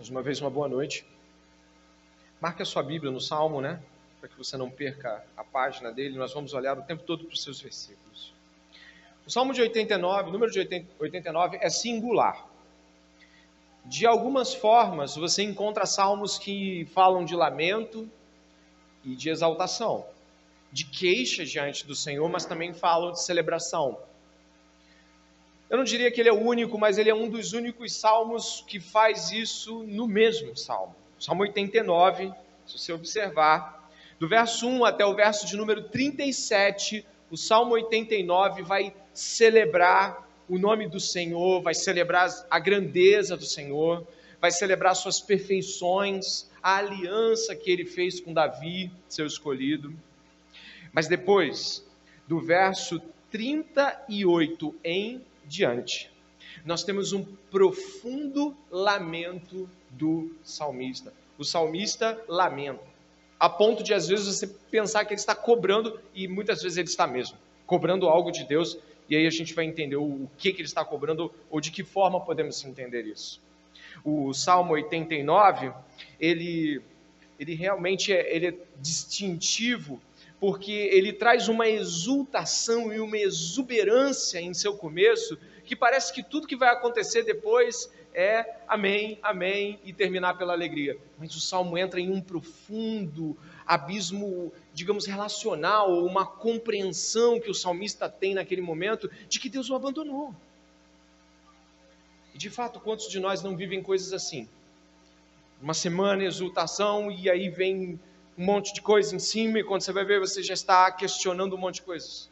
Mais uma vez, uma boa noite. Marque a sua Bíblia no Salmo, né? Para que você não perca a página dele. Nós vamos olhar o tempo todo para os seus versículos. O Salmo de 89, número de 89, é singular. De algumas formas, você encontra salmos que falam de lamento e de exaltação, de queixa diante do Senhor, mas também falam de celebração. Eu não diria que ele é o único, mas ele é um dos únicos salmos que faz isso no mesmo salmo. Salmo 89, se você observar, do verso 1 até o verso de número 37, o Salmo 89 vai celebrar o nome do Senhor, vai celebrar a grandeza do Senhor, vai celebrar suas perfeições, a aliança que ele fez com Davi, seu escolhido. Mas depois, do verso 38 em diante, nós temos um profundo lamento do salmista. O salmista lamenta, a ponto de às vezes você pensar que ele está cobrando, e muitas vezes ele está mesmo, cobrando algo de Deus, e aí a gente vai entender o que, que ele está cobrando ou de que forma podemos entender isso. O Salmo 89, ele, ele realmente é, ele é distintivo porque ele traz uma exultação e uma exuberância em seu começo, que parece que tudo que vai acontecer depois é amém, amém e terminar pela alegria. Mas o salmo entra em um profundo abismo, digamos, relacional, ou uma compreensão que o salmista tem naquele momento de que Deus o abandonou. E de fato, quantos de nós não vivem coisas assim? Uma semana, exultação, e aí vem um monte de coisa em cima, e quando você vai ver, você já está questionando um monte de coisas.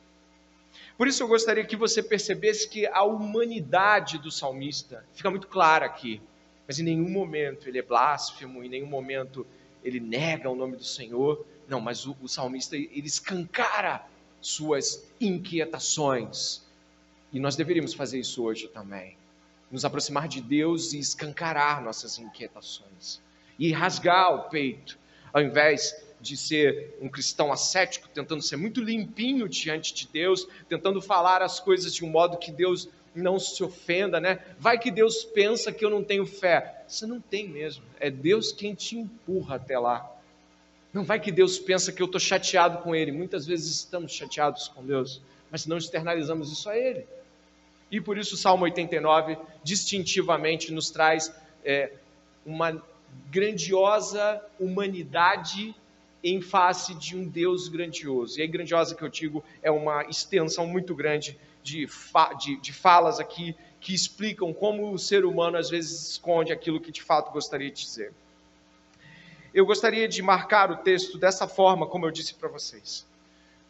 Por isso eu gostaria que você percebesse que a humanidade do salmista fica muito clara aqui, mas em nenhum momento ele é blasfemo, em nenhum momento ele nega o nome do Senhor. Não, mas o, o salmista ele escancara suas inquietações. E nós deveríamos fazer isso hoje também. Nos aproximar de Deus e escancarar nossas inquietações. E rasgar o peito ao invés de ser um cristão ascético, tentando ser muito limpinho diante de Deus, tentando falar as coisas de um modo que Deus não se ofenda, né? Vai que Deus pensa que eu não tenho fé. Você não tem mesmo. É Deus quem te empurra até lá. Não vai que Deus pensa que eu estou chateado com Ele. Muitas vezes estamos chateados com Deus, mas não externalizamos isso a Ele. E por isso o Salmo 89 distintivamente nos traz é, uma grandiosa humanidade em face de um Deus grandioso. E aí, grandiosa que eu digo é uma extensão muito grande de, fa de, de falas aqui que explicam como o ser humano às vezes esconde aquilo que de fato gostaria de dizer. Eu gostaria de marcar o texto dessa forma, como eu disse para vocês.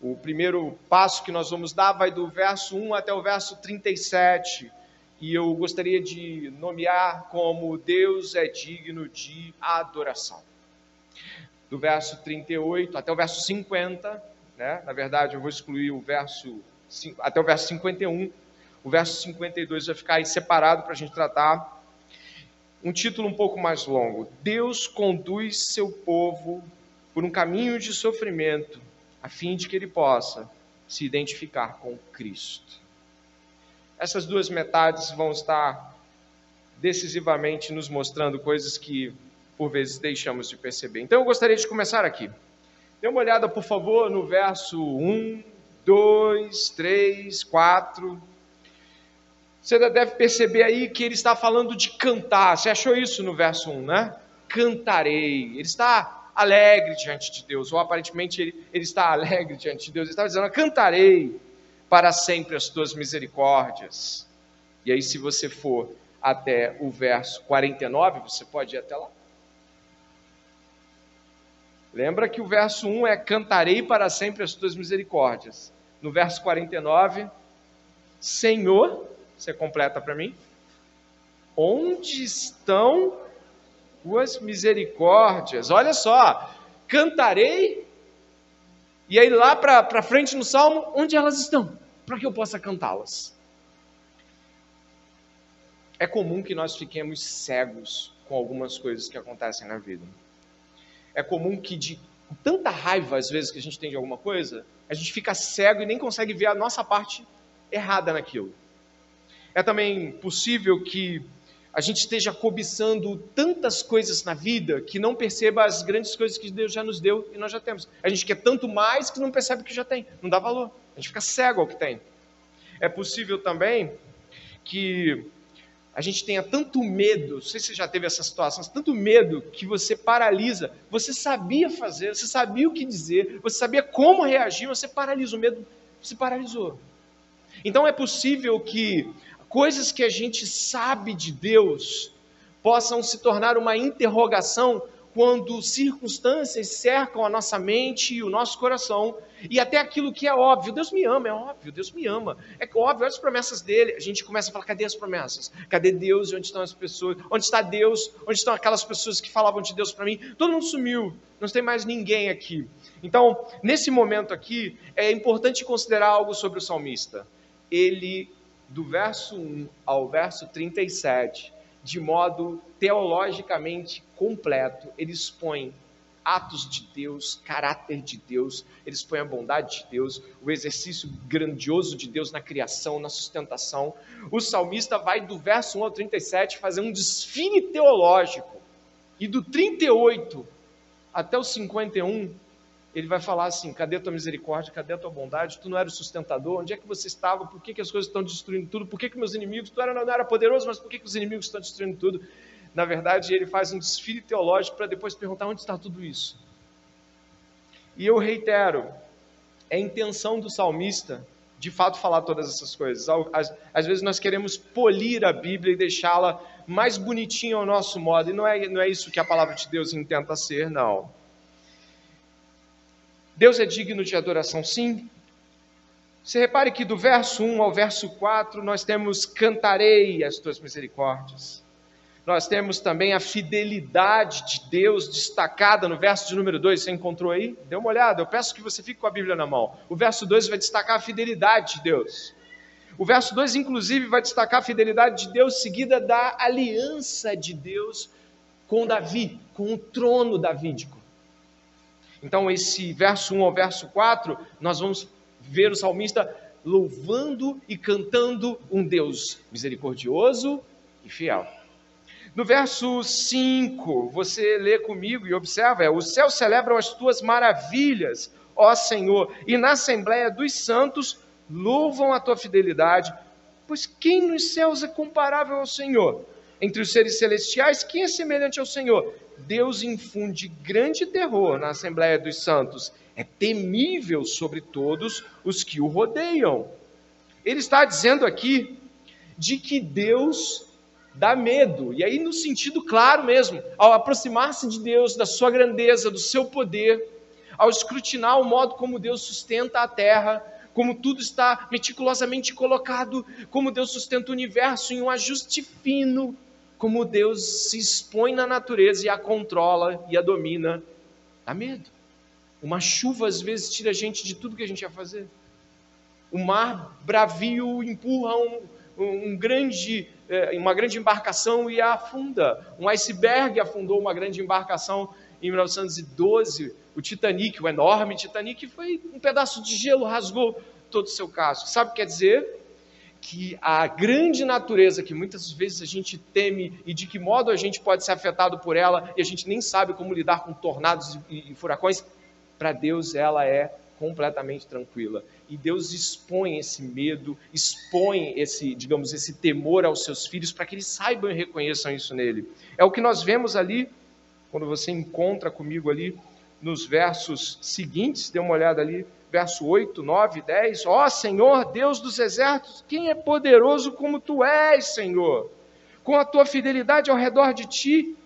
O primeiro passo que nós vamos dar vai do verso 1 até o verso 37 e eu gostaria de nomear como Deus é digno de adoração. Do verso 38 até o verso 50, né? na verdade eu vou excluir o verso até o verso 51, o verso 52 vai ficar aí separado para a gente tratar. Um título um pouco mais longo: Deus conduz seu povo por um caminho de sofrimento, a fim de que ele possa se identificar com Cristo essas duas metades vão estar decisivamente nos mostrando coisas que por vezes deixamos de perceber. Então eu gostaria de começar aqui. Dê uma olhada, por favor, no verso 1, 2, 3, 4. Você deve perceber aí que ele está falando de cantar. Você achou isso no verso 1, né? Cantarei. Ele está alegre diante de Deus, ou aparentemente ele, ele está alegre diante de Deus. Ele está dizendo: Cantarei para sempre as tuas misericórdias. E aí, se você for até o verso 49, você pode ir até lá. Lembra que o verso 1 é: Cantarei para sempre as tuas misericórdias. No verso 49, Senhor, você completa para mim? Onde estão tuas misericórdias? Olha só, cantarei e aí lá para frente no salmo, onde elas estão? Para que eu possa cantá-las. É comum que nós fiquemos cegos com algumas coisas que acontecem na vida. É comum que de tanta raiva às vezes que a gente tem de alguma coisa, a gente fica cego e nem consegue ver a nossa parte errada naquilo. É também possível que a gente esteja cobiçando tantas coisas na vida que não perceba as grandes coisas que Deus já nos deu e nós já temos. A gente quer tanto mais que não percebe o que já tem, não dá valor. A gente fica cego ao que tem. É possível também que a gente tenha tanto medo, não sei se você já teve essa situação, tanto medo que você paralisa. Você sabia fazer, você sabia o que dizer, você sabia como reagir, você paralisa. O medo se paralisou. Então é possível que coisas que a gente sabe de Deus possam se tornar uma interrogação quando circunstâncias cercam a nossa mente e o nosso coração, e até aquilo que é óbvio. Deus me ama, é óbvio, Deus me ama. É óbvio, olha as promessas dele. A gente começa a falar: cadê as promessas? Cadê Deus? Onde estão as pessoas? Onde está Deus? Onde estão aquelas pessoas que falavam de Deus para mim? Todo mundo sumiu, não tem mais ninguém aqui. Então, nesse momento aqui, é importante considerar algo sobre o salmista. Ele do verso 1 ao verso 37, de modo teologicamente completo, ele expõe atos de Deus, caráter de Deus, ele expõe a bondade de Deus, o exercício grandioso de Deus na criação, na sustentação. O salmista vai do verso 1 ao 37 fazer um desfile teológico. E do 38 até o 51, ele vai falar assim: cadê a tua misericórdia? Cadê a tua bondade? Tu não era o sustentador? Onde é que você estava? Por que, que as coisas estão destruindo tudo? Por que, que meus inimigos, tu era, não era poderoso, mas por que, que os inimigos estão destruindo tudo? Na verdade, ele faz um desfile teológico para depois perguntar onde está tudo isso. E eu reitero, é a intenção do salmista de fato falar todas essas coisas. Às, às vezes nós queremos polir a Bíblia e deixá-la mais bonitinha ao nosso modo, e não é, não é isso que a palavra de Deus intenta ser, não. Deus é digno de adoração, sim. Você repare que do verso 1 ao verso 4 nós temos cantarei as tuas misericórdias. Nós temos também a fidelidade de Deus destacada no verso de número 2. Você encontrou aí? Dê uma olhada. Eu peço que você fique com a Bíblia na mão. O verso 2 vai destacar a fidelidade de Deus. O verso 2, inclusive, vai destacar a fidelidade de Deus seguida da aliança de Deus com Davi, com o trono davídico. Então, esse verso 1 ao verso 4, nós vamos ver o salmista louvando e cantando um Deus misericordioso e fiel. No verso 5, você lê comigo e observa: é, os céus celebram as tuas maravilhas, ó Senhor, e na assembleia dos santos louvam a tua fidelidade, pois quem nos céus é comparável ao Senhor? Entre os seres celestiais, quem é semelhante ao Senhor? Deus infunde grande terror na Assembleia dos Santos. É temível sobre todos os que o rodeiam. Ele está dizendo aqui de que Deus dá medo, e aí no sentido claro mesmo, ao aproximar-se de Deus, da sua grandeza, do seu poder, ao escrutinar o modo como Deus sustenta a terra, como tudo está meticulosamente colocado, como Deus sustenta o universo em um ajuste fino, como Deus se expõe na natureza e a controla e a domina, dá medo. Uma chuva às vezes tira a gente de tudo que a gente ia fazer. O mar bravio empurra um, um grande, é, uma grande embarcação e a afunda. Um iceberg afundou uma grande embarcação em 1912. O Titanic, o enorme Titanic, foi um pedaço de gelo, rasgou todo o seu casco. Sabe o que quer dizer? Que a grande natureza que muitas vezes a gente teme e de que modo a gente pode ser afetado por ela e a gente nem sabe como lidar com tornados e, e furacões, para Deus ela é completamente tranquila. E Deus expõe esse medo, expõe esse, digamos, esse temor aos seus filhos para que eles saibam e reconheçam isso nele. É o que nós vemos ali quando você encontra comigo ali nos versos seguintes, dê uma olhada ali, verso 8, 9, 10. Ó oh, Senhor, Deus dos exércitos, quem é poderoso como tu és, Senhor? Com a tua fidelidade ao redor de ti,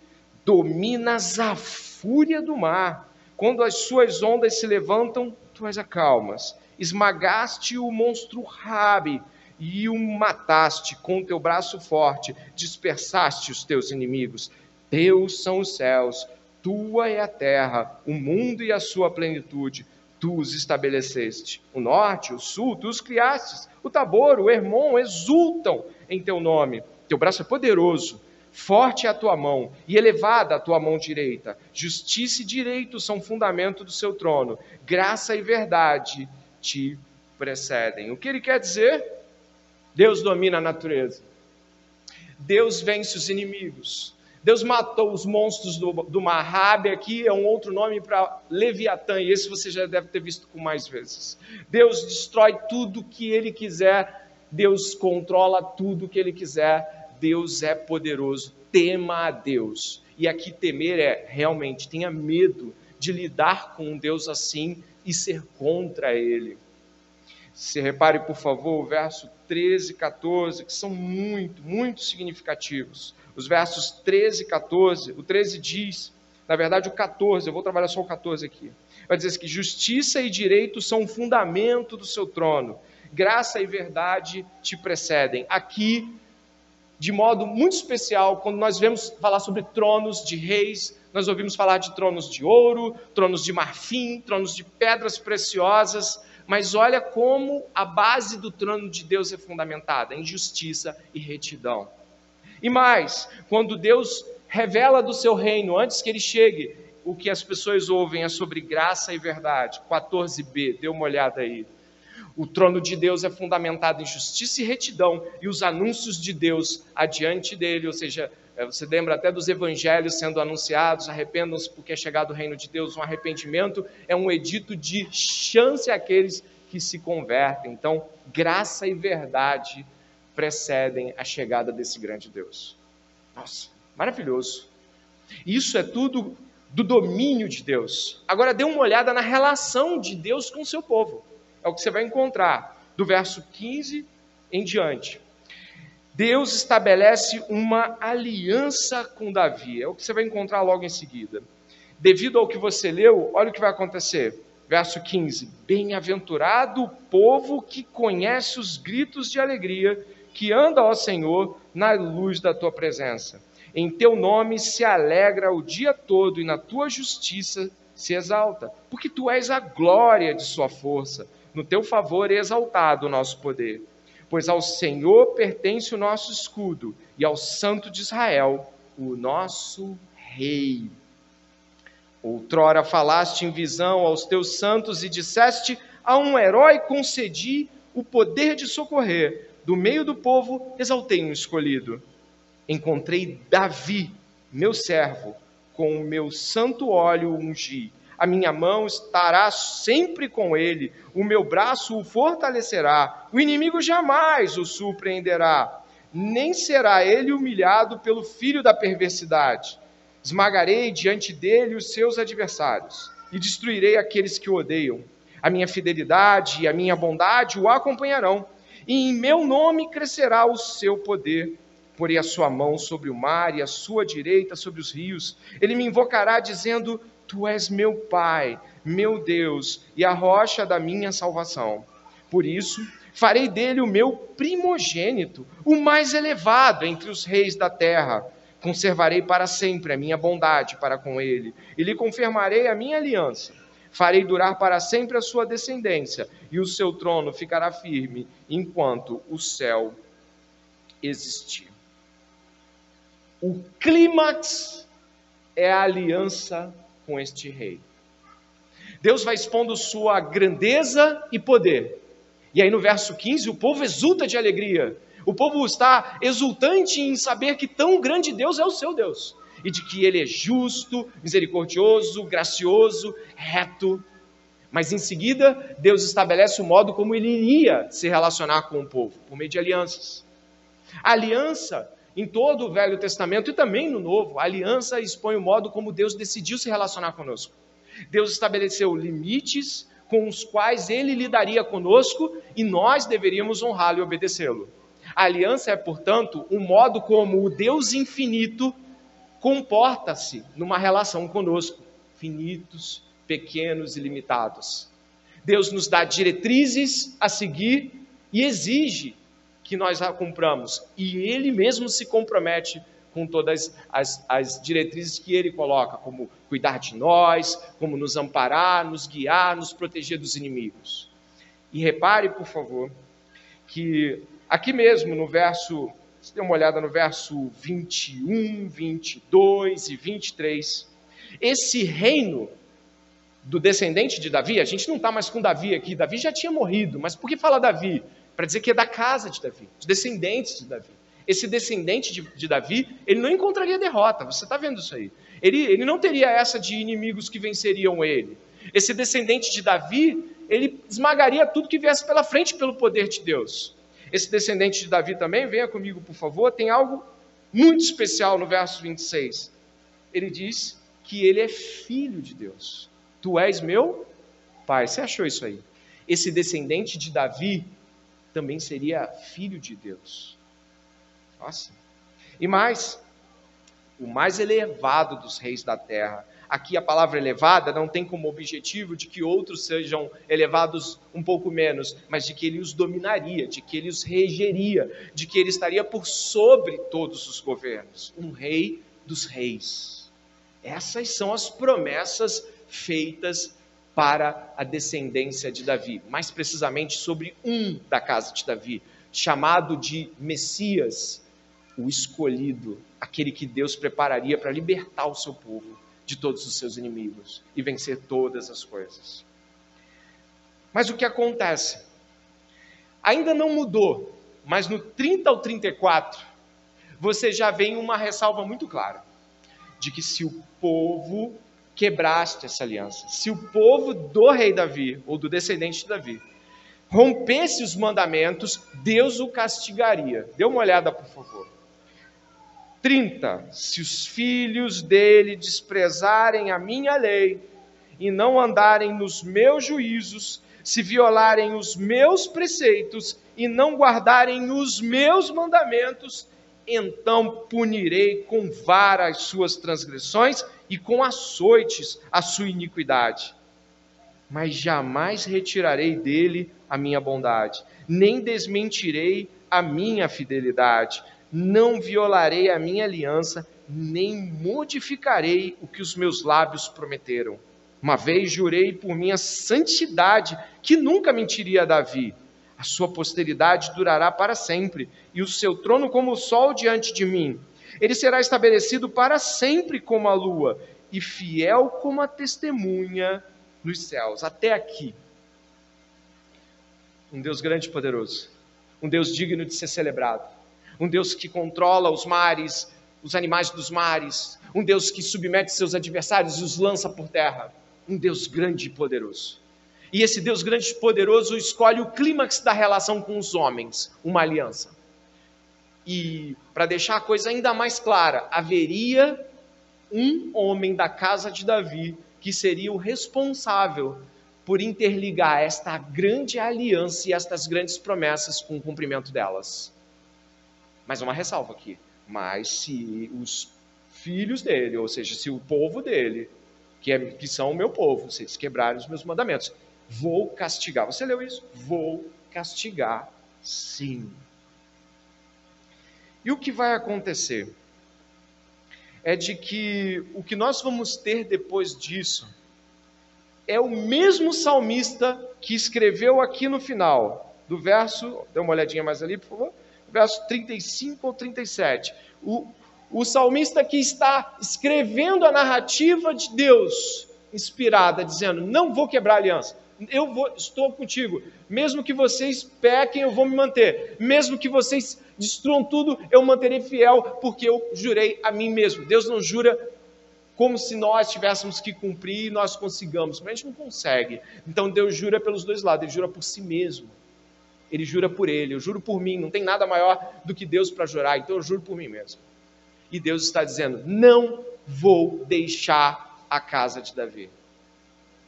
dominas a fúria do mar. Quando as suas ondas se levantam, tu as acalmas. Esmagaste o monstro Rabi e o mataste com teu braço forte, dispersaste os teus inimigos. Teus são os céus, tua é a terra, o mundo e a sua plenitude tu os estabeleceste. O norte, o sul, tu os criastes. O Tabor, o Hermon exultam em teu nome. Teu braço é poderoso, forte é a tua mão e elevada a tua mão direita. Justiça e direito são fundamento do seu trono. Graça e verdade te precedem. O que ele quer dizer? Deus domina a natureza. Deus vence os inimigos. Deus matou os monstros do, do aqui é um outro nome para Leviatã, e esse você já deve ter visto com mais vezes. Deus destrói tudo que ele quiser, Deus controla tudo que ele quiser, Deus é poderoso. Tema a Deus. E aqui temer é realmente tenha medo de lidar com um Deus assim e ser contra ele. Se repare, por favor, o verso 13 e 14, que são muito, muito significativos. Os versos 13 e 14, o 13 diz, na verdade o 14, eu vou trabalhar só o 14 aqui. Vai dizer que justiça e direito são o fundamento do seu trono, graça e verdade te precedem. Aqui, de modo muito especial, quando nós vemos falar sobre tronos de reis, nós ouvimos falar de tronos de ouro, tronos de marfim, tronos de pedras preciosas, mas olha como a base do trono de Deus é fundamentada em justiça e retidão. E mais, quando Deus revela do seu reino, antes que ele chegue, o que as pessoas ouvem é sobre graça e verdade. 14b, dê uma olhada aí. O trono de Deus é fundamentado em justiça e retidão, e os anúncios de Deus adiante dele, ou seja, é, você lembra até dos evangelhos sendo anunciados, arrependam-se porque é chegado o reino de Deus, um arrependimento é um edito de chance àqueles que se convertem. Então, graça e verdade precedem a chegada desse grande Deus. Nossa, maravilhoso. Isso é tudo do domínio de Deus. Agora dê uma olhada na relação de Deus com o seu povo. É o que você vai encontrar do verso 15 em diante. Deus estabelece uma aliança com Davi. É o que você vai encontrar logo em seguida. Devido ao que você leu, olha o que vai acontecer. Verso 15: Bem-aventurado o povo que conhece os gritos de alegria, que anda ao Senhor na luz da tua presença. Em teu nome se alegra o dia todo e na tua justiça se exalta, porque tu és a glória de sua força. No teu favor é exaltado o nosso poder pois ao Senhor pertence o nosso escudo e ao Santo de Israel, o nosso Rei. Outrora falaste em visão aos teus santos e disseste: A um herói concedi o poder de socorrer, do meio do povo exaltei um escolhido. Encontrei Davi, meu servo, com o meu santo óleo ungi a minha mão estará sempre com ele, o meu braço o fortalecerá, o inimigo jamais o surpreenderá, nem será ele humilhado pelo filho da perversidade. Esmagarei diante dele os seus adversários e destruirei aqueles que o odeiam. A minha fidelidade e a minha bondade o acompanharão, e em meu nome crescerá o seu poder. Porei a sua mão sobre o mar e a sua direita sobre os rios. Ele me invocará, dizendo: Tu és meu Pai, meu Deus e a rocha da minha salvação. Por isso, farei dele o meu primogênito, o mais elevado entre os reis da terra. Conservarei para sempre a minha bondade para com ele, e lhe confirmarei a minha aliança. Farei durar para sempre a sua descendência, e o seu trono ficará firme enquanto o céu existir. O clímax é a aliança com este rei. Deus vai expondo sua grandeza e poder. E aí no verso 15, o povo exulta de alegria. O povo está exultante em saber que tão grande Deus é o seu Deus. E de que ele é justo, misericordioso, gracioso, reto. Mas em seguida, Deus estabelece o modo como ele iria se relacionar com o povo, por meio de alianças. A aliança em todo o Velho Testamento e também no Novo, a aliança expõe o modo como Deus decidiu se relacionar conosco. Deus estabeleceu limites com os quais ele lidaria conosco e nós deveríamos honrá-lo e obedecê-lo. A aliança é, portanto, um modo como o Deus infinito comporta-se numa relação conosco, finitos, pequenos e limitados. Deus nos dá diretrizes a seguir e exige que nós a cumpramos. E ele mesmo se compromete com todas as, as diretrizes que ele coloca, como cuidar de nós, como nos amparar, nos guiar, nos proteger dos inimigos. E repare, por favor, que aqui mesmo no verso, se dê uma olhada no verso 21, 22 e 23, esse reino do descendente de Davi, a gente não está mais com Davi aqui, Davi já tinha morrido, mas por que fala Davi? para dizer que é da casa de Davi, dos descendentes de Davi. Esse descendente de, de Davi, ele não encontraria derrota, você está vendo isso aí. Ele, ele não teria essa de inimigos que venceriam ele. Esse descendente de Davi, ele esmagaria tudo que viesse pela frente pelo poder de Deus. Esse descendente de Davi também, venha comigo, por favor, tem algo muito especial no verso 26. Ele diz que ele é filho de Deus. Tu és meu pai. Você achou isso aí? Esse descendente de Davi também seria filho de Deus. Nossa. E mais, o mais elevado dos reis da terra. Aqui a palavra elevada não tem como objetivo de que outros sejam elevados um pouco menos, mas de que ele os dominaria, de que ele os regeria, de que ele estaria por sobre todos os governos. Um rei dos reis. Essas são as promessas feitas para a descendência de Davi, mais precisamente sobre um da casa de Davi, chamado de Messias, o escolhido, aquele que Deus prepararia para libertar o seu povo de todos os seus inimigos e vencer todas as coisas. Mas o que acontece? Ainda não mudou, mas no 30 ao 34, você já vem uma ressalva muito clara de que se o povo quebraste essa aliança, se o povo do rei Davi ou do descendente de Davi rompesse os mandamentos, Deus o castigaria. Dê uma olhada, por favor. 30. Se os filhos dele desprezarem a minha lei e não andarem nos meus juízos, se violarem os meus preceitos e não guardarem os meus mandamentos, então punirei com vara as suas transgressões e com açoites a sua iniquidade. Mas jamais retirarei dele a minha bondade, nem desmentirei a minha fidelidade não violarei a minha aliança, nem modificarei o que os meus lábios prometeram. Uma vez jurei por minha santidade que nunca mentiria a Davi. A sua posteridade durará para sempre, e o seu trono como o sol diante de mim. Ele será estabelecido para sempre como a lua, e fiel como a testemunha nos céus. Até aqui. Um Deus grande e poderoso. Um Deus digno de ser celebrado um Deus que controla os mares, os animais dos mares, um Deus que submete seus adversários e os lança por terra, um Deus grande e poderoso. E esse Deus grande e poderoso escolhe o clímax da relação com os homens, uma aliança. E para deixar a coisa ainda mais clara, haveria um homem da casa de Davi que seria o responsável por interligar esta grande aliança e estas grandes promessas com o cumprimento delas. Mas uma ressalva aqui. Mas se os filhos dele, ou seja, se o povo dele, que, é, que são o meu povo, se eles quebrarem os meus mandamentos, vou castigar. Você leu isso? Vou castigar, sim. E o que vai acontecer? É de que o que nós vamos ter depois disso é o mesmo salmista que escreveu aqui no final do verso, dê uma olhadinha mais ali, por favor verso 35 ou 37. O, o salmista que está escrevendo a narrativa de Deus, inspirada, dizendo: Não vou quebrar aliança, eu vou, estou contigo. Mesmo que vocês pequem, eu vou me manter. Mesmo que vocês destruam tudo, eu manterei fiel, porque eu jurei a mim mesmo. Deus não jura como se nós tivéssemos que cumprir e nós consigamos, mas a gente não consegue. Então Deus jura pelos dois lados, ele jura por si mesmo ele jura por ele, eu juro por mim, não tem nada maior do que Deus para jurar, então eu juro por mim mesmo. E Deus está dizendo: não vou deixar a casa de Davi.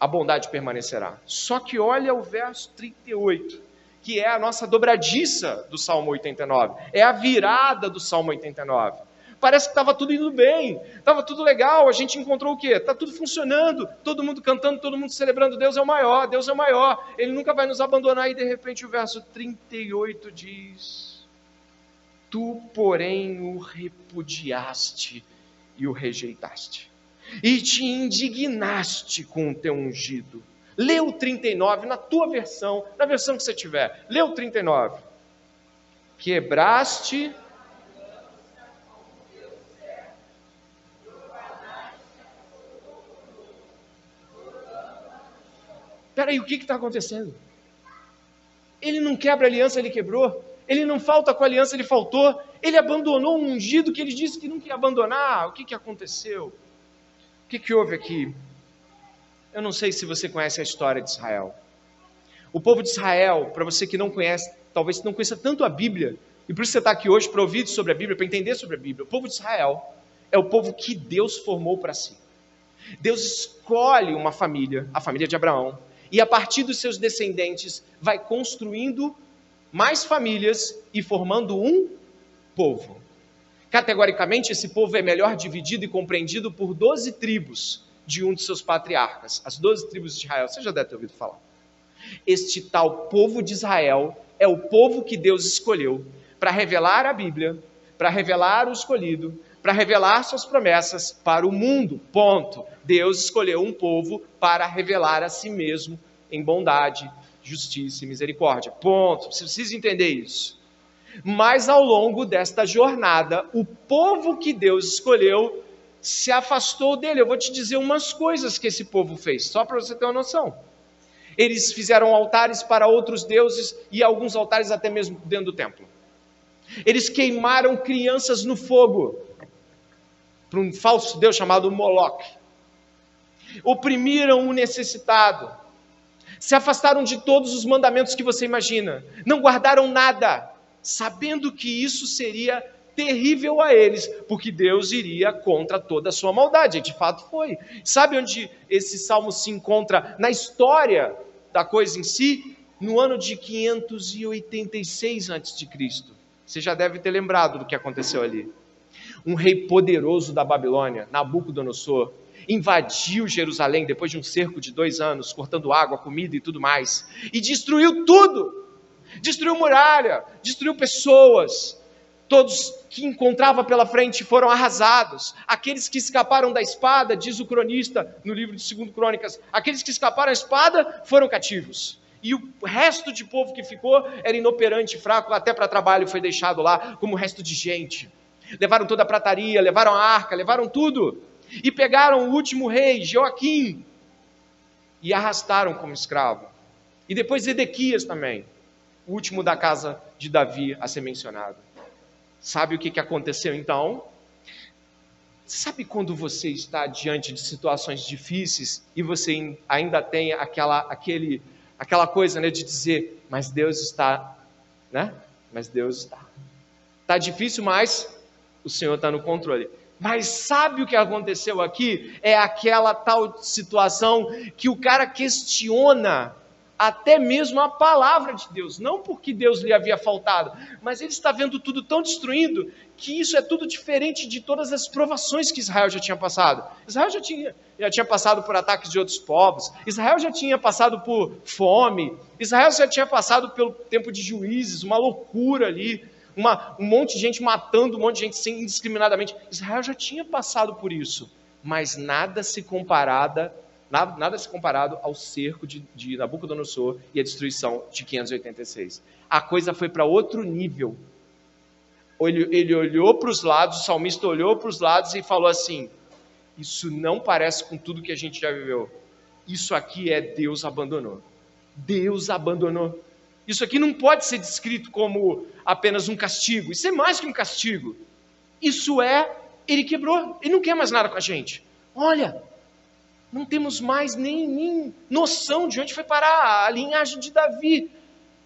A bondade permanecerá. Só que olha o verso 38, que é a nossa dobradiça do Salmo 89, é a virada do Salmo 89 parece que estava tudo indo bem, estava tudo legal, a gente encontrou o quê? Está tudo funcionando, todo mundo cantando, todo mundo celebrando, Deus é o maior, Deus é o maior, Ele nunca vai nos abandonar, e de repente o verso 38 diz: Tu, porém, o repudiaste e o rejeitaste, e te indignaste com o teu ungido. Lê o 39 na tua versão, na versão que você tiver. Lê o 39. Quebraste Peraí, o que está acontecendo? Ele não quebra a aliança, ele quebrou. ele não falta com a aliança, ele faltou, ele abandonou um ungido que ele disse que não ia abandonar. O que, que aconteceu? O que, que houve aqui? Eu não sei se você conhece a história de Israel. O povo de Israel, para você que não conhece, talvez não conheça tanto a Bíblia, e por isso você está aqui hoje para ouvir sobre a Bíblia, para entender sobre a Bíblia. O povo de Israel é o povo que Deus formou para si. Deus escolhe uma família, a família de Abraão, e a partir dos seus descendentes vai construindo mais famílias e formando um povo. Categoricamente, esse povo é melhor dividido e compreendido por 12 tribos de um de seus patriarcas, as 12 tribos de Israel. Você já deve ter ouvido falar. Este tal povo de Israel é o povo que Deus escolheu para revelar a Bíblia, para revelar o escolhido, para revelar suas promessas para o mundo. Ponto. Deus escolheu um povo para revelar a si mesmo em bondade, justiça e misericórdia. Ponto. Você precisa entender isso. Mas ao longo desta jornada, o povo que Deus escolheu se afastou dele. Eu vou te dizer umas coisas que esse povo fez, só para você ter uma noção. Eles fizeram altares para outros deuses e alguns altares até mesmo dentro do templo. Eles queimaram crianças no fogo para um falso deus chamado Moloch. Oprimiram o necessitado. Se afastaram de todos os mandamentos que você imagina. Não guardaram nada, sabendo que isso seria terrível a eles, porque Deus iria contra toda a sua maldade. De fato foi. Sabe onde esse salmo se encontra na história da coisa em si? No ano de 586 a.C. Você já deve ter lembrado do que aconteceu ali. Um rei poderoso da Babilônia, Nabucodonosor, invadiu Jerusalém depois de um cerco de dois anos, cortando água, comida e tudo mais, e destruiu tudo. Destruiu muralha, destruiu pessoas, Todos que encontrava pela frente foram arrasados. Aqueles que escaparam da espada, diz o cronista no livro de 2 Crônicas, aqueles que escaparam da espada foram cativos. E o resto de povo que ficou era inoperante, fraco, até para trabalho foi deixado lá como resto de gente. Levaram toda a prataria, levaram a arca, levaram tudo. E pegaram o último rei, Joaquim, e arrastaram como escravo. E depois Edequias também, o último da casa de Davi a ser mencionado. Sabe o que, que aconteceu então? Sabe quando você está diante de situações difíceis e você ainda tem aquela, aquele, aquela coisa né, de dizer, mas Deus está, né? Mas Deus está. Está difícil, mas o Senhor está no controle. Mas sabe o que aconteceu aqui? É aquela tal situação que o cara questiona até mesmo a palavra de Deus, não porque Deus lhe havia faltado, mas ele está vendo tudo tão destruindo que isso é tudo diferente de todas as provações que Israel já tinha passado. Israel já tinha, já tinha passado por ataques de outros povos, Israel já tinha passado por fome, Israel já tinha passado pelo tempo de juízes, uma loucura ali, uma, um monte de gente matando um monte de gente sem, indiscriminadamente. Israel já tinha passado por isso, mas nada se comparada Nada, nada se comparado ao cerco de, de Nabucodonosor e a destruição de 586. A coisa foi para outro nível. Ele, ele olhou para os lados, o salmista olhou para os lados e falou assim: Isso não parece com tudo que a gente já viveu. Isso aqui é Deus abandonou. Deus abandonou. Isso aqui não pode ser descrito como apenas um castigo. Isso é mais que um castigo. Isso é, ele quebrou. Ele não quer mais nada com a gente. Olha, não temos mais nem, nem noção de onde foi parar a linhagem de Davi.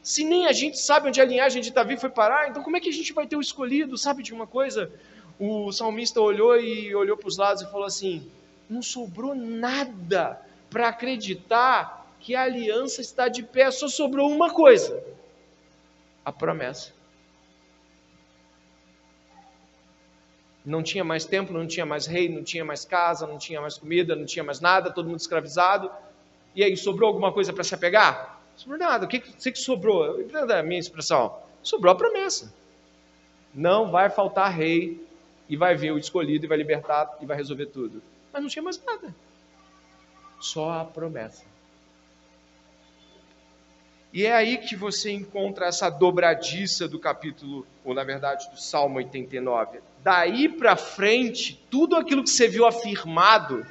Se nem a gente sabe onde a linhagem de Davi foi parar, então como é que a gente vai ter o escolhido? Sabe de uma coisa? O salmista olhou e olhou para os lados e falou assim: não sobrou nada para acreditar que a aliança está de pé, só sobrou uma coisa: a promessa. Não tinha mais templo, não tinha mais rei, não tinha mais casa, não tinha mais comida, não tinha mais nada, todo mundo escravizado. E aí, sobrou alguma coisa para se apegar? Sobrou nada. O que, que, sobrou? a minha expressão. Sobrou a promessa. Não vai faltar rei e vai vir o escolhido e vai libertar e vai resolver tudo. Mas não tinha mais nada. Só a promessa. E é aí que você encontra essa dobradiça do capítulo, ou na verdade do Salmo 89. Daí para frente, tudo aquilo que você viu afirmado,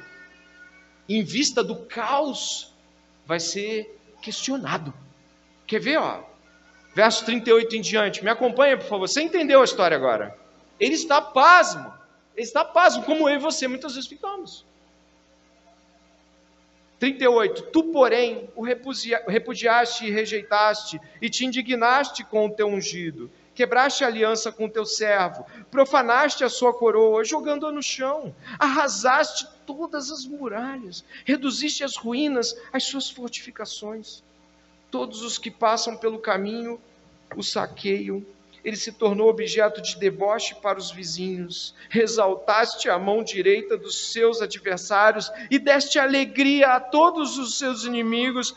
em vista do caos, vai ser questionado. Quer ver, ó? verso 38 em diante. Me acompanha, por favor. Você entendeu a história agora? Ele está pasmo. Ele está pasmo, como eu e você muitas vezes ficamos. 38. Tu, porém, o repudiaste e rejeitaste, e te indignaste com o teu ungido. Quebraste a aliança com o teu servo, profanaste a sua coroa, jogando-a no chão, arrasaste todas as muralhas, reduziste as ruínas, as suas fortificações. Todos os que passam pelo caminho o saqueiam ele se tornou objeto de deboche para os vizinhos. Exaltaste a mão direita dos seus adversários e deste alegria a todos os seus inimigos.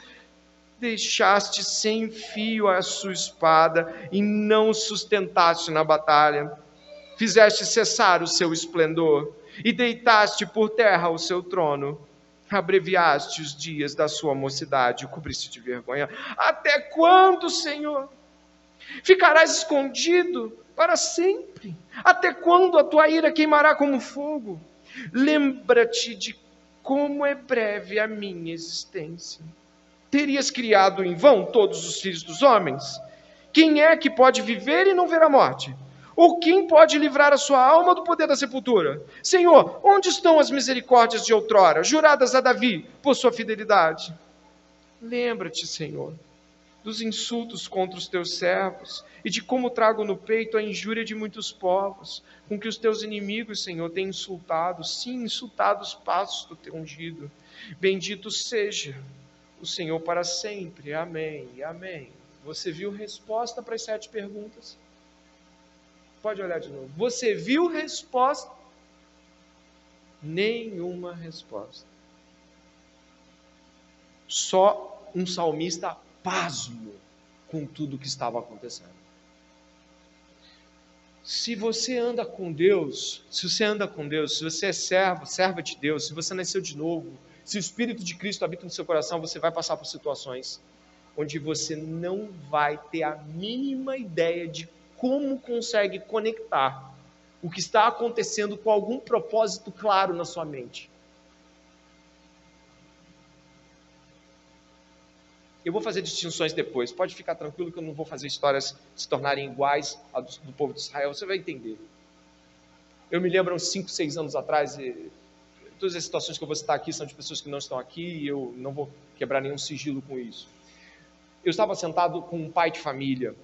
Deixaste sem fio a sua espada e não sustentaste na batalha. Fizeste cessar o seu esplendor e deitaste por terra o seu trono abreviaste os dias da sua mocidade, cobriste de vergonha. Até quando, Senhor? Ficarás escondido para sempre. Até quando a tua ira queimará como fogo? Lembra-te de como é breve a minha existência. Terias criado em vão todos os filhos dos homens? Quem é que pode viver e não ver a morte? Ou quem pode livrar a sua alma do poder da sepultura? Senhor, onde estão as misericórdias de outrora, juradas a Davi por sua fidelidade? Lembra-te, Senhor, dos insultos contra os teus servos e de como trago no peito a injúria de muitos povos, com que os teus inimigos, Senhor, têm insultado, sim, insultado os passos do teu ungido. Bendito seja o Senhor para sempre. Amém. Amém. Você viu resposta para as sete perguntas? Pode olhar de novo. Você viu resposta? Nenhuma resposta. Só um salmista pasmo com tudo que estava acontecendo. Se você anda com Deus, se você anda com Deus, se você é servo, serva de Deus, se você nasceu de novo, se o Espírito de Cristo habita no seu coração, você vai passar por situações onde você não vai ter a mínima ideia de como consegue conectar o que está acontecendo com algum propósito claro na sua mente. Eu vou fazer distinções depois. Pode ficar tranquilo que eu não vou fazer histórias se tornarem iguais à do, do povo de Israel. Você vai entender. Eu me lembro uns 5, 6 anos atrás, todas as situações que eu vou citar aqui são de pessoas que não estão aqui e eu não vou quebrar nenhum sigilo com isso. Eu estava sentado com um pai de família,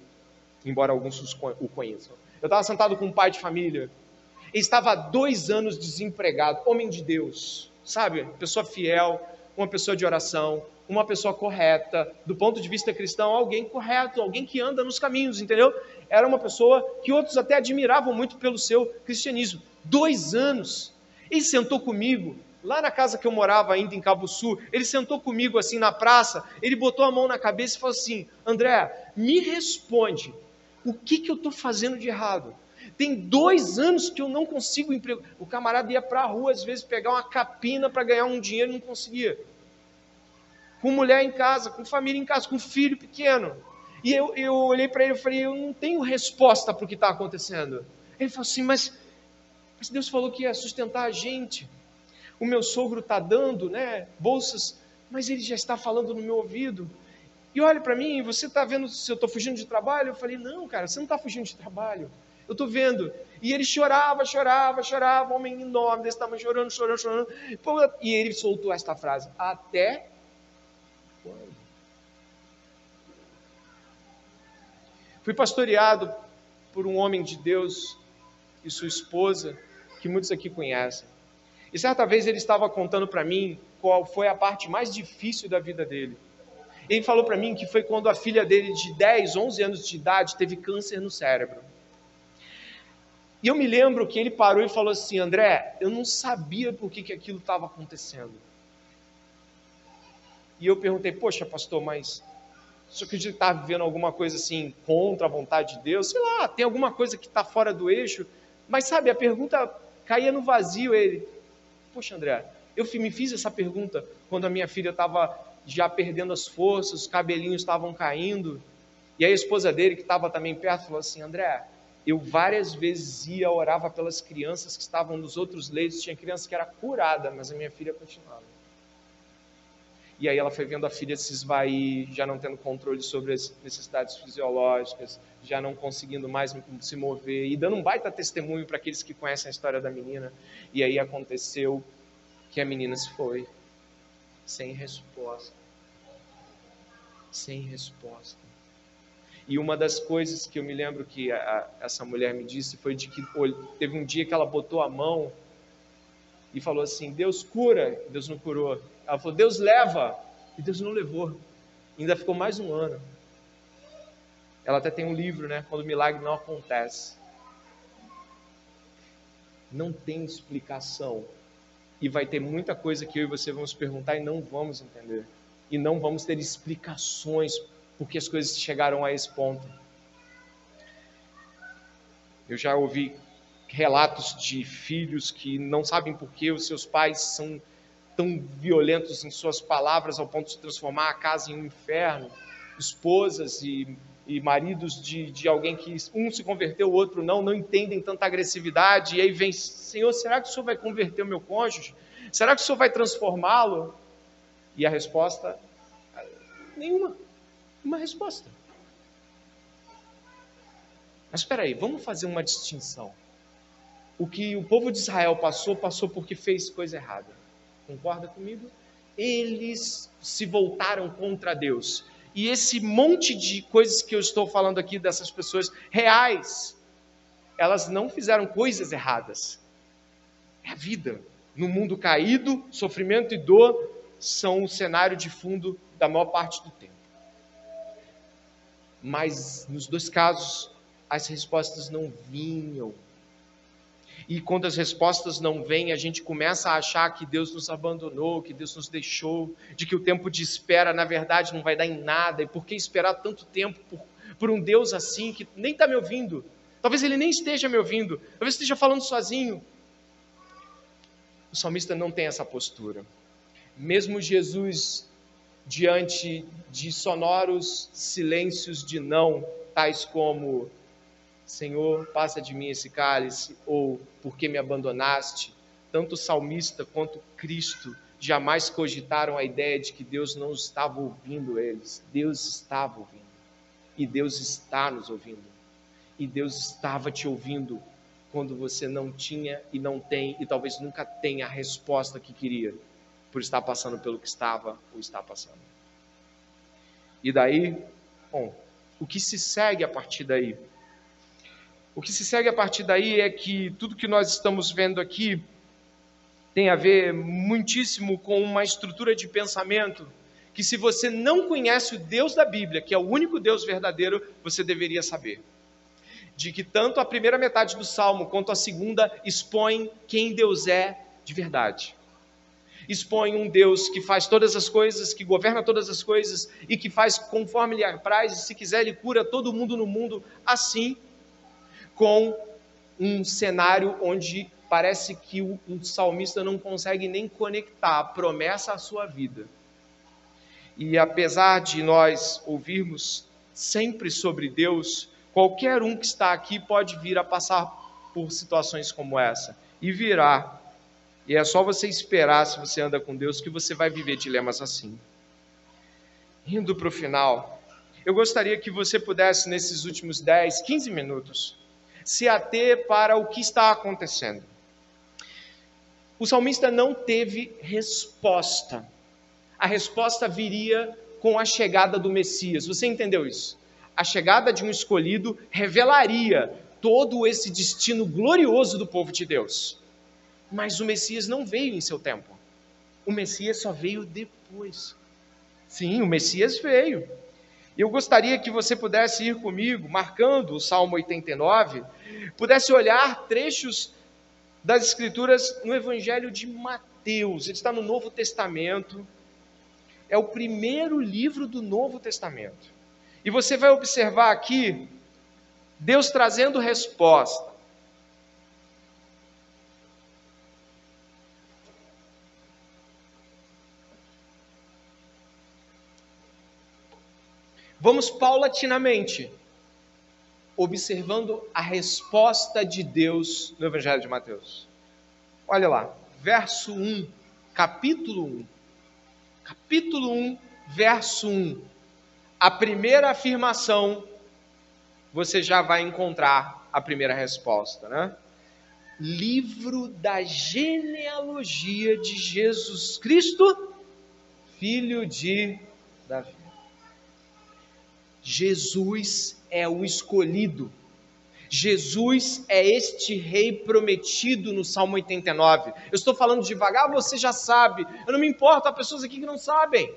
embora alguns o conheçam. Eu estava sentado com um pai de família. Estava há dois anos desempregado, homem de Deus, sabe? Pessoa fiel, uma pessoa de oração, uma pessoa correta, do ponto de vista cristão, alguém correto, alguém que anda nos caminhos, entendeu? Era uma pessoa que outros até admiravam muito pelo seu cristianismo. Dois anos. Ele sentou comigo, lá na casa que eu morava ainda em Cabo Sul, ele sentou comigo assim na praça, ele botou a mão na cabeça e falou assim: André, me responde, o que, que eu estou fazendo de errado? Tem dois anos que eu não consigo emprego. O camarada ia para a rua, às vezes, pegar uma capina para ganhar um dinheiro e não conseguia com mulher em casa, com família em casa, com filho pequeno. E eu, eu olhei para ele e falei, eu não tenho resposta para o que está acontecendo. Ele falou assim, mas, mas Deus falou que ia sustentar a gente. O meu sogro está dando né, bolsas, mas ele já está falando no meu ouvido. E olha para mim, você está vendo se eu estou fugindo de trabalho? Eu falei, não, cara, você não está fugindo de trabalho. Eu estou vendo. E ele chorava, chorava, chorava, homem enorme desse tamanho, chorando, chorando, chorando. E ele soltou esta frase: Até Fui pastoreado por um homem de Deus e sua esposa, que muitos aqui conhecem. E certa vez ele estava contando para mim qual foi a parte mais difícil da vida dele. Ele falou para mim que foi quando a filha dele, de 10, 11 anos de idade, teve câncer no cérebro. E eu me lembro que ele parou e falou assim: André, eu não sabia por que, que aquilo estava acontecendo. E eu perguntei: Poxa, pastor, mas acredita que está vivendo alguma coisa assim contra a vontade de Deus? Sei lá, tem alguma coisa que está fora do eixo. Mas sabe, a pergunta caía no vazio. Ele, poxa, André, eu me fiz essa pergunta quando a minha filha estava já perdendo as forças, os cabelinhos estavam caindo. E a esposa dele, que estava também perto, falou assim: André, eu várias vezes ia, orava pelas crianças que estavam nos outros leitos. Tinha criança que era curada, mas a minha filha continuava. E aí ela foi vendo a filha se esvair, já não tendo controle sobre as necessidades fisiológicas, já não conseguindo mais se mover, e dando um baita testemunho para aqueles que conhecem a história da menina. E aí aconteceu que a menina se foi, sem resposta. Sem resposta. E uma das coisas que eu me lembro que a, essa mulher me disse foi de que teve um dia que ela botou a mão e falou assim: Deus cura, Deus não curou. Ela falou: Deus leva, e Deus não levou. Ainda ficou mais um ano. Ela até tem um livro, né? Quando o milagre não acontece. Não tem explicação. E vai ter muita coisa que eu e você vamos perguntar e não vamos entender. E não vamos ter explicações porque as coisas chegaram a esse ponto. Eu já ouvi relatos de filhos que não sabem por que os seus pais são tão violentos em suas palavras ao ponto de transformar a casa em um inferno. Esposas e, e maridos de, de alguém que um se converteu, o outro não, não entendem tanta agressividade. E aí vem, Senhor, será que o Senhor vai converter o meu cônjuge? Será que o Senhor vai transformá-lo? E a resposta, nenhuma. Uma resposta. Mas espera aí, vamos fazer uma distinção o que o povo de Israel passou, passou porque fez coisa errada. Concorda comigo? Eles se voltaram contra Deus. E esse monte de coisas que eu estou falando aqui dessas pessoas reais, elas não fizeram coisas erradas. É a vida. No mundo caído, sofrimento e dor são o cenário de fundo da maior parte do tempo. Mas nos dois casos, as respostas não vinham e quando as respostas não vêm, a gente começa a achar que Deus nos abandonou, que Deus nos deixou, de que o tempo de espera, na verdade, não vai dar em nada. E por que esperar tanto tempo por, por um Deus assim que nem está me ouvindo? Talvez ele nem esteja me ouvindo, talvez esteja falando sozinho. O salmista não tem essa postura. Mesmo Jesus, diante de sonoros silêncios de não, tais como Senhor, passa de mim esse cálice, ou porque me abandonaste, tanto o salmista quanto Cristo jamais cogitaram a ideia de que Deus não estava ouvindo eles. Deus estava ouvindo. E Deus está nos ouvindo. E Deus estava te ouvindo quando você não tinha e não tem, e talvez nunca tenha a resposta que queria, por estar passando pelo que estava ou está passando. E daí, bom, o que se segue a partir daí? O que se segue a partir daí é que tudo que nós estamos vendo aqui tem a ver muitíssimo com uma estrutura de pensamento que, se você não conhece o Deus da Bíblia, que é o único Deus verdadeiro, você deveria saber. De que tanto a primeira metade do salmo quanto a segunda expõem quem Deus é de verdade. Expõe um Deus que faz todas as coisas, que governa todas as coisas e que faz conforme lhe apraz, e se quiser, ele cura todo mundo no mundo assim com um cenário onde parece que o, o salmista não consegue nem conectar a promessa à sua vida. E apesar de nós ouvirmos sempre sobre Deus, qualquer um que está aqui pode vir a passar por situações como essa. E virá. E é só você esperar, se você anda com Deus, que você vai viver dilemas assim. Indo para o final, eu gostaria que você pudesse, nesses últimos 10, 15 minutos, se ater para o que está acontecendo. O salmista não teve resposta. A resposta viria com a chegada do Messias. Você entendeu isso? A chegada de um escolhido revelaria todo esse destino glorioso do povo de Deus. Mas o Messias não veio em seu tempo. O Messias só veio depois. Sim, o Messias veio. Eu gostaria que você pudesse ir comigo, marcando o Salmo 89, pudesse olhar trechos das Escrituras no Evangelho de Mateus. Ele está no Novo Testamento. É o primeiro livro do Novo Testamento. E você vai observar aqui Deus trazendo resposta. Vamos paulatinamente observando a resposta de Deus no Evangelho de Mateus. Olha lá, verso 1, capítulo 1. capítulo 1, verso 1, a primeira afirmação, você já vai encontrar a primeira resposta, né? Livro da genealogia de Jesus Cristo, filho de Davi. Jesus é o escolhido. Jesus é este rei prometido no Salmo 89. Eu estou falando devagar, você já sabe. Eu não me importo, há pessoas aqui que não sabem.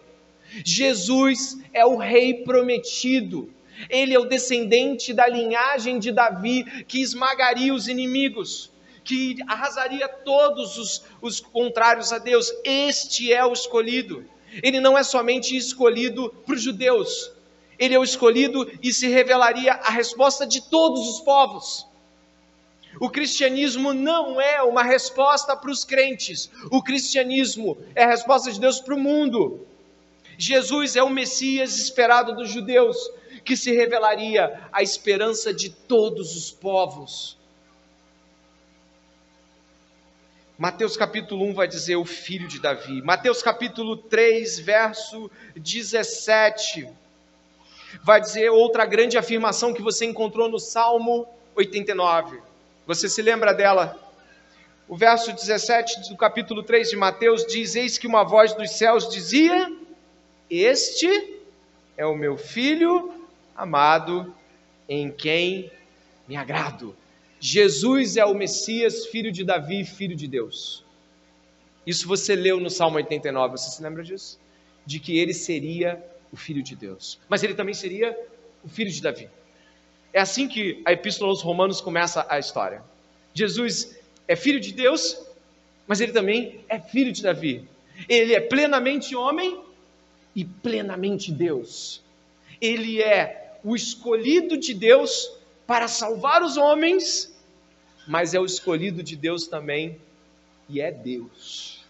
Jesus é o rei prometido. Ele é o descendente da linhagem de Davi que esmagaria os inimigos, que arrasaria todos os, os contrários a Deus. Este é o escolhido. Ele não é somente escolhido para os judeus, ele é o escolhido e se revelaria a resposta de todos os povos. O cristianismo não é uma resposta para os crentes, o cristianismo é a resposta de Deus para o mundo. Jesus é o Messias esperado dos judeus, que se revelaria a esperança de todos os povos. Mateus capítulo 1 vai dizer o filho de Davi. Mateus capítulo 3, verso 17, vai dizer outra grande afirmação que você encontrou no Salmo 89. Você se lembra dela? O verso 17 do capítulo 3 de Mateus diz: Eis que uma voz dos céus dizia: este é o meu filho amado, em quem me agrado. Jesus é o Messias, filho de Davi, filho de Deus. Isso você leu no Salmo 89, você se lembra disso? De que ele seria o filho de Deus. Mas ele também seria o filho de Davi. É assim que a Epístola aos Romanos começa a história. Jesus é filho de Deus, mas ele também é filho de Davi. Ele é plenamente homem e plenamente Deus. Ele é o escolhido de Deus para salvar os homens, mas é o escolhido de Deus também e é Deus.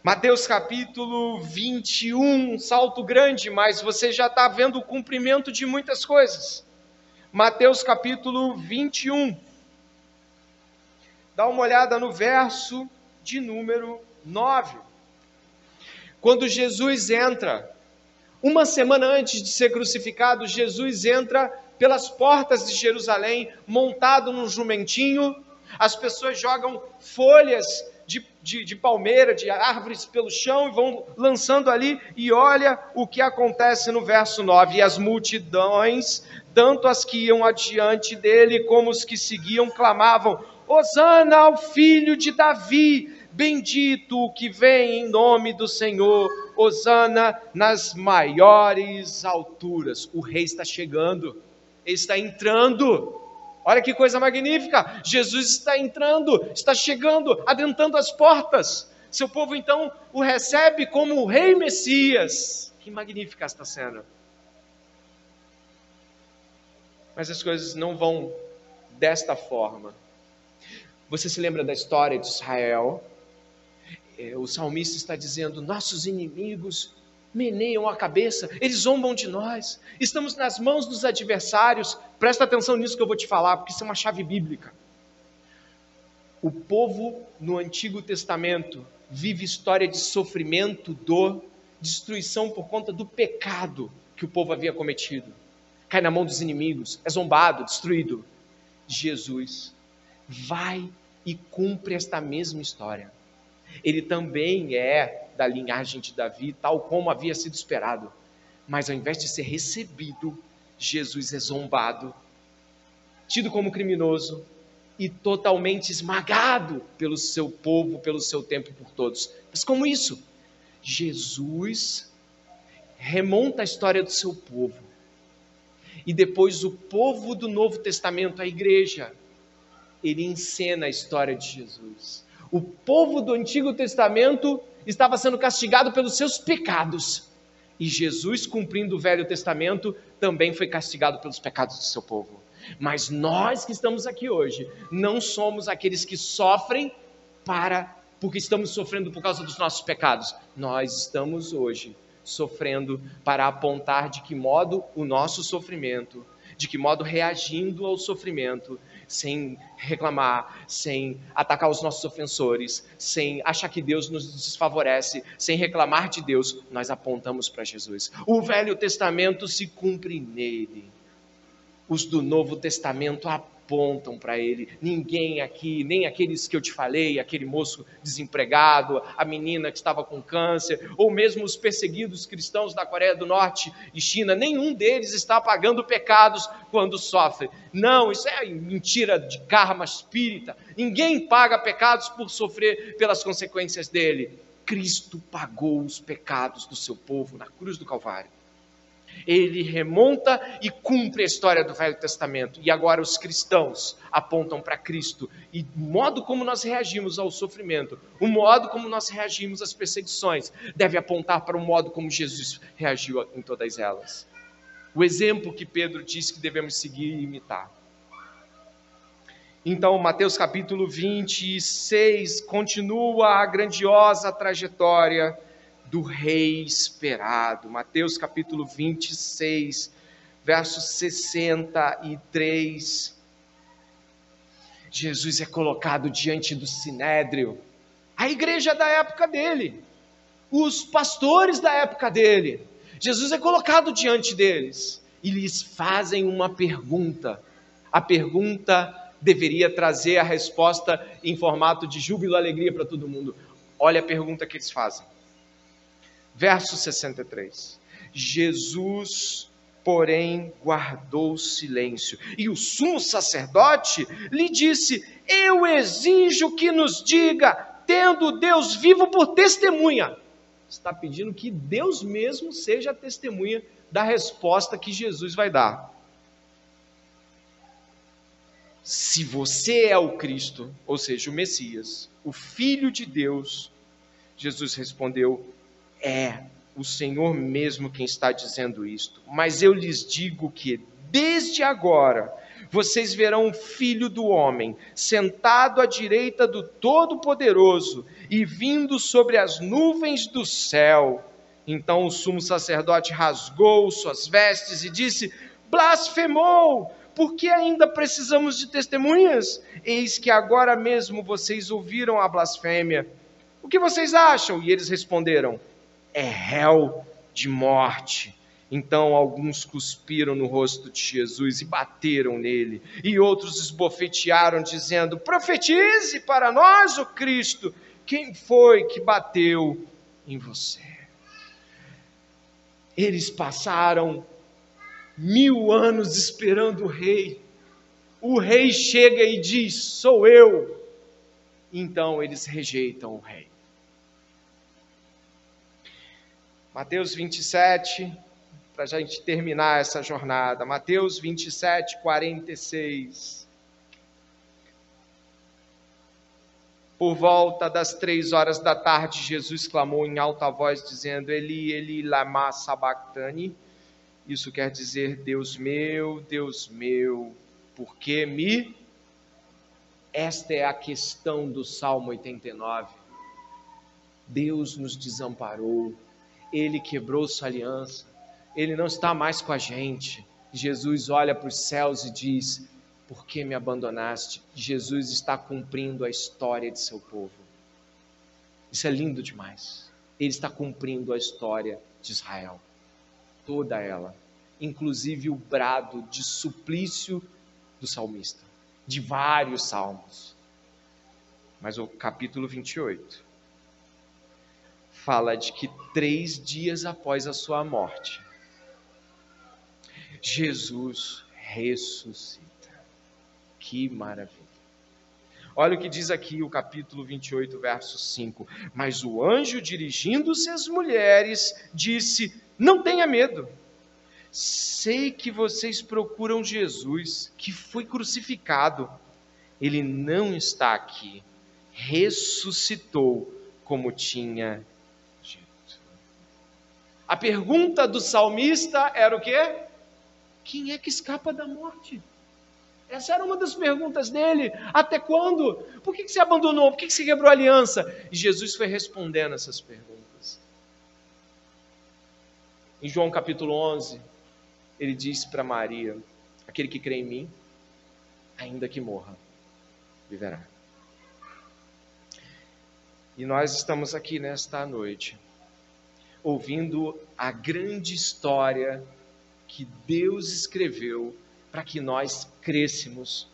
Mateus capítulo 21, salto grande, mas você já está vendo o cumprimento de muitas coisas. Mateus capítulo 21. Dá uma olhada no verso de número 9. Quando Jesus entra, uma semana antes de ser crucificado, Jesus entra pelas portas de Jerusalém, montado num jumentinho. As pessoas jogam folhas de, de, palmeira, de árvores pelo chão e vão lançando ali. E olha o que acontece no verso 9: E as multidões, tanto as que iam adiante dele como os que seguiam, clamavam: Hosana ao filho de Davi Bendito o que vem em nome do Senhor, Hosana nas maiores alturas. O rei está chegando, ele está entrando. Olha que coisa magnífica! Jesus está entrando, está chegando, adentrando as portas. Seu povo então o recebe como o Rei Messias. Que magnífica esta cena. Mas as coisas não vão desta forma. Você se lembra da história de Israel? é, o salmista está dizendo: nossos inimigos meneiam a cabeça, eles zombam de nós, estamos nas mãos dos adversários. Presta atenção nisso que eu vou te falar, porque isso é uma chave bíblica. O povo no Antigo Testamento vive história de sofrimento, dor, destruição por conta do pecado que o povo havia cometido. Cai na mão dos inimigos, é zombado, destruído. Jesus vai e cumpre esta mesma história ele também é da linhagem de Davi, tal como havia sido esperado. Mas ao invés de ser recebido, Jesus é zombado, tido como criminoso e totalmente esmagado pelo seu povo, pelo seu tempo por todos. Mas como isso? Jesus remonta a história do seu povo. E depois o povo do Novo Testamento, a igreja, ele encena a história de Jesus. O povo do Antigo Testamento estava sendo castigado pelos seus pecados. E Jesus, cumprindo o Velho Testamento, também foi castigado pelos pecados do seu povo. Mas nós que estamos aqui hoje, não somos aqueles que sofrem para porque estamos sofrendo por causa dos nossos pecados. Nós estamos hoje sofrendo para apontar de que modo o nosso sofrimento De que modo? Reagindo ao sofrimento, sem reclamar, sem atacar os nossos ofensores, sem achar que Deus nos desfavorece, sem reclamar de Deus, nós apontamos para Jesus. O Velho Testamento se cumpre nele. Os do Novo Testamento apontam apontam para ele. Ninguém aqui, nem aqueles que eu te falei, aquele moço desempregado, a menina que estava com câncer, ou mesmo os perseguidos cristãos da Coreia do Norte e China, nenhum deles está pagando pecados quando sofre. Não, isso é mentira de karma espírita. Ninguém paga pecados por sofrer pelas consequências dele. Cristo pagou os pecados do seu povo na cruz do Calvário ele remonta e cumpre a história do Velho Testamento. E agora os cristãos apontam para Cristo. E o modo como nós reagimos ao sofrimento, o modo como nós reagimos às perseguições, deve apontar para o modo como Jesus reagiu em todas elas. O exemplo que Pedro diz que devemos seguir e imitar. Então, Mateus capítulo 26 continua a grandiosa trajetória do rei esperado. Mateus capítulo 26, verso 63. Jesus é colocado diante do sinédrio, a igreja da época dele, os pastores da época dele. Jesus é colocado diante deles e lhes fazem uma pergunta. A pergunta deveria trazer a resposta em formato de júbilo e alegria para todo mundo. Olha a pergunta que eles fazem. Verso 63. Jesus, porém, guardou silêncio. E o sumo sacerdote lhe disse: Eu exijo que nos diga, tendo Deus vivo por testemunha. Está pedindo que Deus mesmo seja a testemunha da resposta que Jesus vai dar. Se você é o Cristo, ou seja, o Messias, o Filho de Deus, Jesus respondeu: é o Senhor mesmo quem está dizendo isto. Mas eu lhes digo que desde agora vocês verão o Filho do Homem sentado à direita do Todo-Poderoso e vindo sobre as nuvens do céu. Então o sumo sacerdote rasgou suas vestes e disse: Blasfemou! Por que ainda precisamos de testemunhas? Eis que agora mesmo vocês ouviram a blasfêmia. O que vocês acham? E eles responderam: é réu de morte. Então alguns cuspiram no rosto de Jesus e bateram nele, e outros esbofetearam, dizendo: Profetize para nós, o Cristo, quem foi que bateu em você? Eles passaram mil anos esperando o rei. O rei chega e diz: Sou eu. Então eles rejeitam o rei. Mateus 27, para a gente terminar essa jornada. Mateus 27, 46. Por volta das três horas da tarde, Jesus clamou em alta voz, dizendo: Eli, Eli, lama. Isso quer dizer: Deus meu, Deus meu, por que me. Esta é a questão do Salmo 89. Deus nos desamparou ele quebrou sua aliança, ele não está mais com a gente. Jesus olha para os céus e diz: Por que me abandonaste? Jesus está cumprindo a história de seu povo. Isso é lindo demais. Ele está cumprindo a história de Israel, toda ela, inclusive o brado de suplício do salmista, de vários salmos. Mas o capítulo 28 fala de que três dias após a sua morte, Jesus ressuscita. Que maravilha! Olha o que diz aqui o capítulo 28, verso 5. Mas o anjo, dirigindo-se às mulheres, disse: Não tenha medo. Sei que vocês procuram Jesus, que foi crucificado. Ele não está aqui. Ressuscitou, como tinha a pergunta do salmista era o quê? Quem é que escapa da morte? Essa era uma das perguntas dele. Até quando? Por que, você abandonou? Por que, você quebrou a aliança? E Jesus foi respondendo essas perguntas. Em João capítulo 11, ele disse para Maria: Aquele que crê em mim, ainda que morra, viverá. E nós estamos aqui nesta noite, ouvindo a grande história que Deus escreveu para que nós crescêssemos.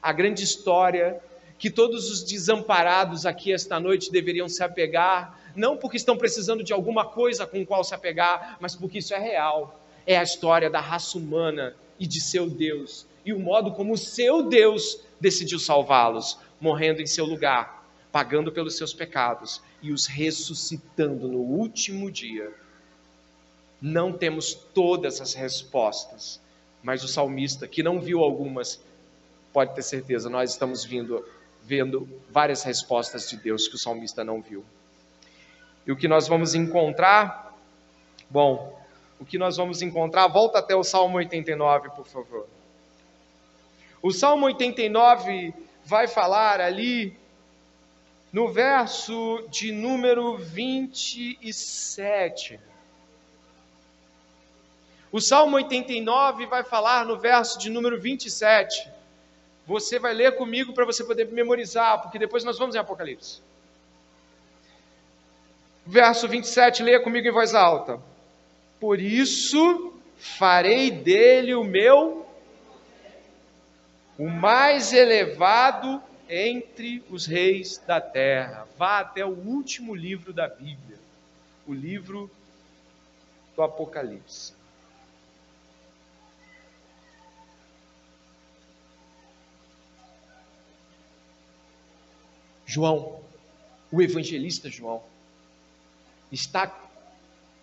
A grande história que todos os desamparados aqui esta noite deveriam se apegar, não porque estão precisando de alguma coisa com qual se apegar, mas porque isso é real. É a história da raça humana e de seu Deus, e o modo como o seu Deus decidiu salvá-los, morrendo em seu lugar, pagando pelos seus pecados e os ressuscitando no último dia. Não temos todas as respostas, mas o salmista, que não viu algumas, pode ter certeza, nós estamos vindo vendo várias respostas de Deus que o salmista não viu. E o que nós vamos encontrar? Bom, o que nós vamos encontrar, volta até o Salmo 89, por favor. O Salmo 89 vai falar ali no verso de número 27. O Salmo 89 vai falar no verso de número 27 você vai ler comigo para você poder memorizar, porque depois nós vamos em Apocalipse. Verso 27, leia comigo em voz alta. Por isso farei dele o meu, o mais elevado entre os reis da terra. Vá até o último livro da Bíblia, o livro do Apocalipse. João, o evangelista João, está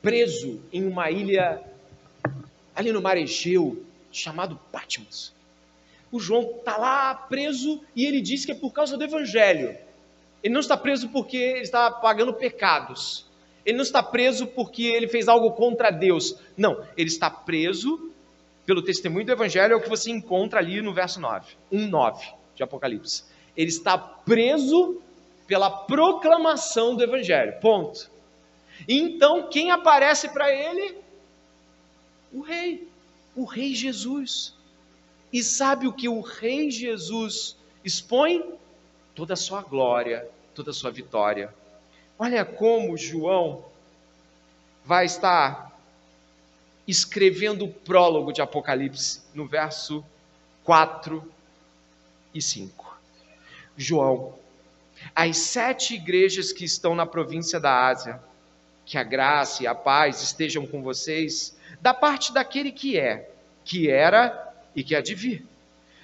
preso em uma ilha ali no mar Egeu, chamado Patmos. O João está lá preso e ele diz que é por causa do evangelho. Ele não está preso porque ele está pagando pecados. Ele não está preso porque ele fez algo contra Deus. Não, ele está preso pelo testemunho do evangelho, é o que você encontra ali no verso 9, 1:9 de Apocalipse ele está preso pela proclamação do Evangelho. Ponto. Então, quem aparece para ele? O Rei, o Rei Jesus. E sabe o que o Rei Jesus expõe? Toda a sua glória, toda a sua vitória. Olha como João vai estar escrevendo o prólogo de Apocalipse no verso 4 e 5. João, as sete igrejas que estão na província da Ásia, que a graça e a paz estejam com vocês, da parte daquele que é, que era e que há de vir,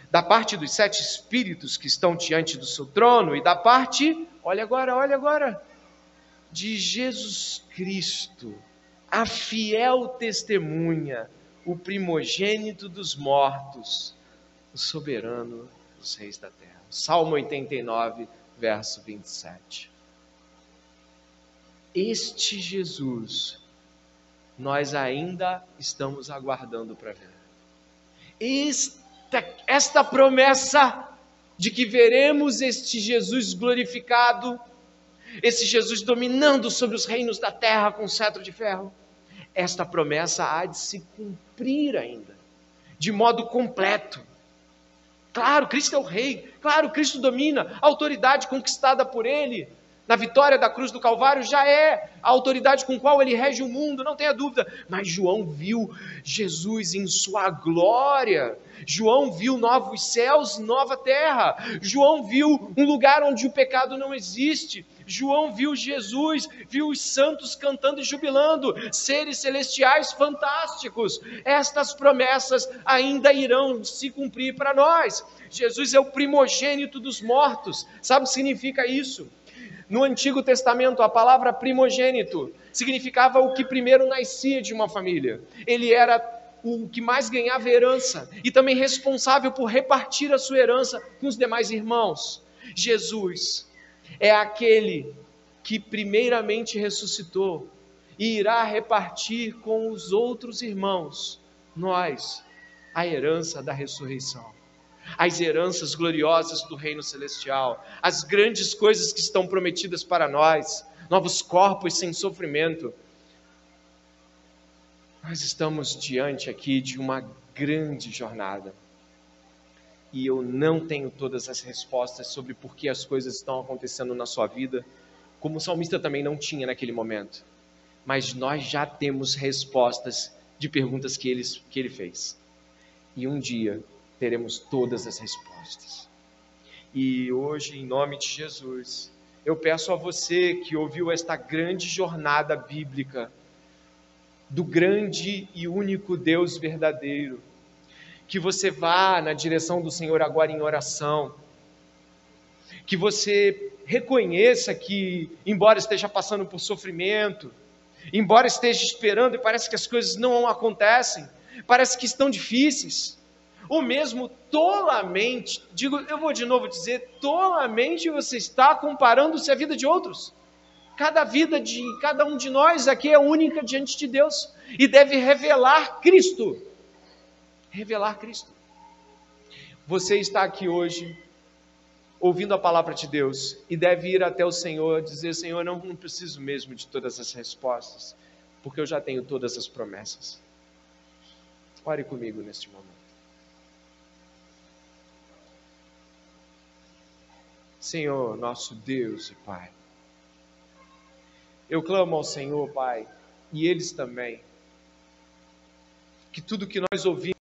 da parte dos sete espíritos que estão diante do seu trono, e da parte, olha agora, olha agora, de Jesus Cristo, a fiel testemunha, o primogênito dos mortos, o soberano dos reis da terra. Salmo 89, verso 27. Este Jesus, nós ainda estamos aguardando para ver. Esta, esta promessa de que veremos este Jesus glorificado, esse Jesus dominando sobre os reinos da terra com cetro de ferro, esta promessa há de se cumprir ainda, de modo completo. Claro, Cristo é o Rei. Claro, Cristo domina. A autoridade conquistada por Ele na vitória da cruz do Calvário já é a autoridade com qual Ele rege o mundo, não tenha dúvida. Mas João viu Jesus em sua glória. João viu novos céus, nova terra. João viu um lugar onde o pecado não existe. João viu Jesus, viu os santos cantando e jubilando, seres celestiais fantásticos. Estas promessas ainda irão se cumprir para nós. Jesus é o primogênito dos mortos. Sabe o que significa isso? No Antigo Testamento, a palavra primogênito significava o que primeiro nascia de uma família. Ele era o que mais ganhava herança e também responsável por repartir a sua herança com os demais irmãos. Jesus é aquele que primeiramente ressuscitou e irá repartir com os outros irmãos, nós, a herança da ressurreição, as heranças gloriosas do reino celestial, as grandes coisas que estão prometidas para nós, novos corpos sem sofrimento. Nós estamos diante aqui de uma grande jornada. E eu não tenho todas as respostas sobre por que as coisas estão acontecendo na sua vida, como o salmista também não tinha naquele momento. Mas nós já temos respostas de perguntas que ele, que ele fez. E um dia teremos todas as respostas. E hoje, em nome de Jesus, eu peço a você que ouviu esta grande jornada bíblica do grande e único Deus verdadeiro, que você vá na direção do Senhor agora em oração, que você reconheça que, embora esteja passando por sofrimento, embora esteja esperando e parece que as coisas não acontecem, parece que estão difíceis, ou mesmo tolamente, digo, eu vou de novo dizer, tolamente você está comparando-se à vida de outros. Cada vida de cada um de nós aqui é única diante de Deus e deve revelar Cristo. Revelar Cristo. Você está aqui hoje ouvindo a palavra de Deus e deve ir até o Senhor dizer: Senhor, não, não preciso mesmo de todas as respostas, porque eu já tenho todas as promessas. Ore comigo neste momento. Senhor, nosso Deus e Pai. Eu clamo ao Senhor, Pai, e eles também, que tudo que nós ouvimos